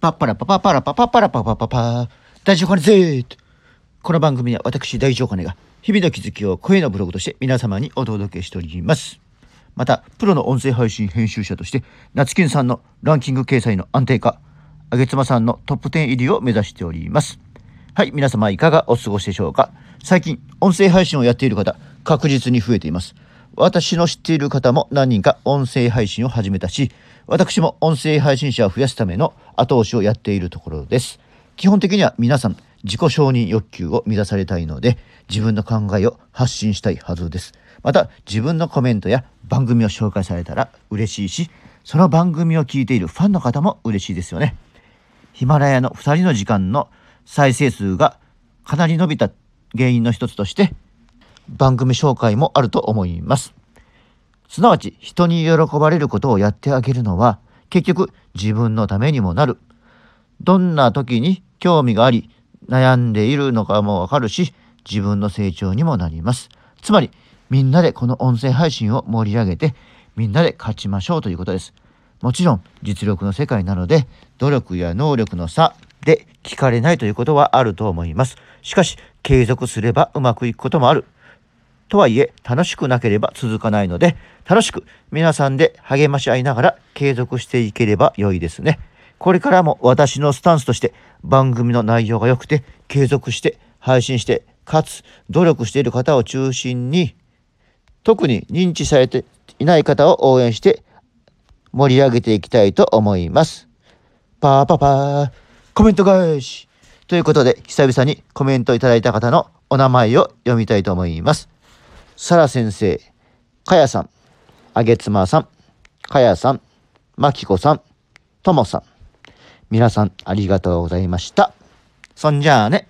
パッパラパパパラパパパラパパパ。パ大丈夫かねぜこの番組は私大丈夫かねが日々の気づきを声のブログとして皆様にお届けしております。またプロの音声配信編集者として夏金さんのランキング掲載の安定化あげつまさんのトップ10入りを目指しております。はい皆様いかがお過ごしでしょうか。最近音声配信をやっている方確実に増えています。私の知っている方も何人か音声配信を始めたし私も音声配信者を増やすための後押しをやっているところです。基本的には皆さん自己承認欲求を満たされたいので自分の考えを発信したいはずです。また自分のコメントや番組を紹介されたら嬉しいしその番組を聞いているファンの方も嬉しいですよね。ヒマラヤの2人の時間の再生数がかなり伸びた原因の一つとして番組紹介もあると思いますすなわち人に喜ばれることをやってあげるのは結局自分のためにもなる。どんな時に興味があり悩んでいるのかもわかるし自分の成長にもなります。つまりみんなでこの音声配信を盛り上げてみんなで勝ちましょうということです。もちろん実力の世界なので努力や能力の差で聞かれないということはあると思います。しかし継続すればうまくいくこともある。とはいえ楽しくなければ続かないので楽しく皆さんで励まし合いながら継続していければ良いですね。これからも私のスタンスとして番組の内容が良くて継続して配信してかつ努力している方を中心に特に認知されていない方を応援して盛り上げていきたいと思います。パーパパーコメント返しということで久々にコメントいただいた方のお名前を読みたいと思います。サラ先生、カヤさん、アゲツマさん、カヤさん、マキコさん、トモさん。皆さんありがとうございました。そんじゃあね。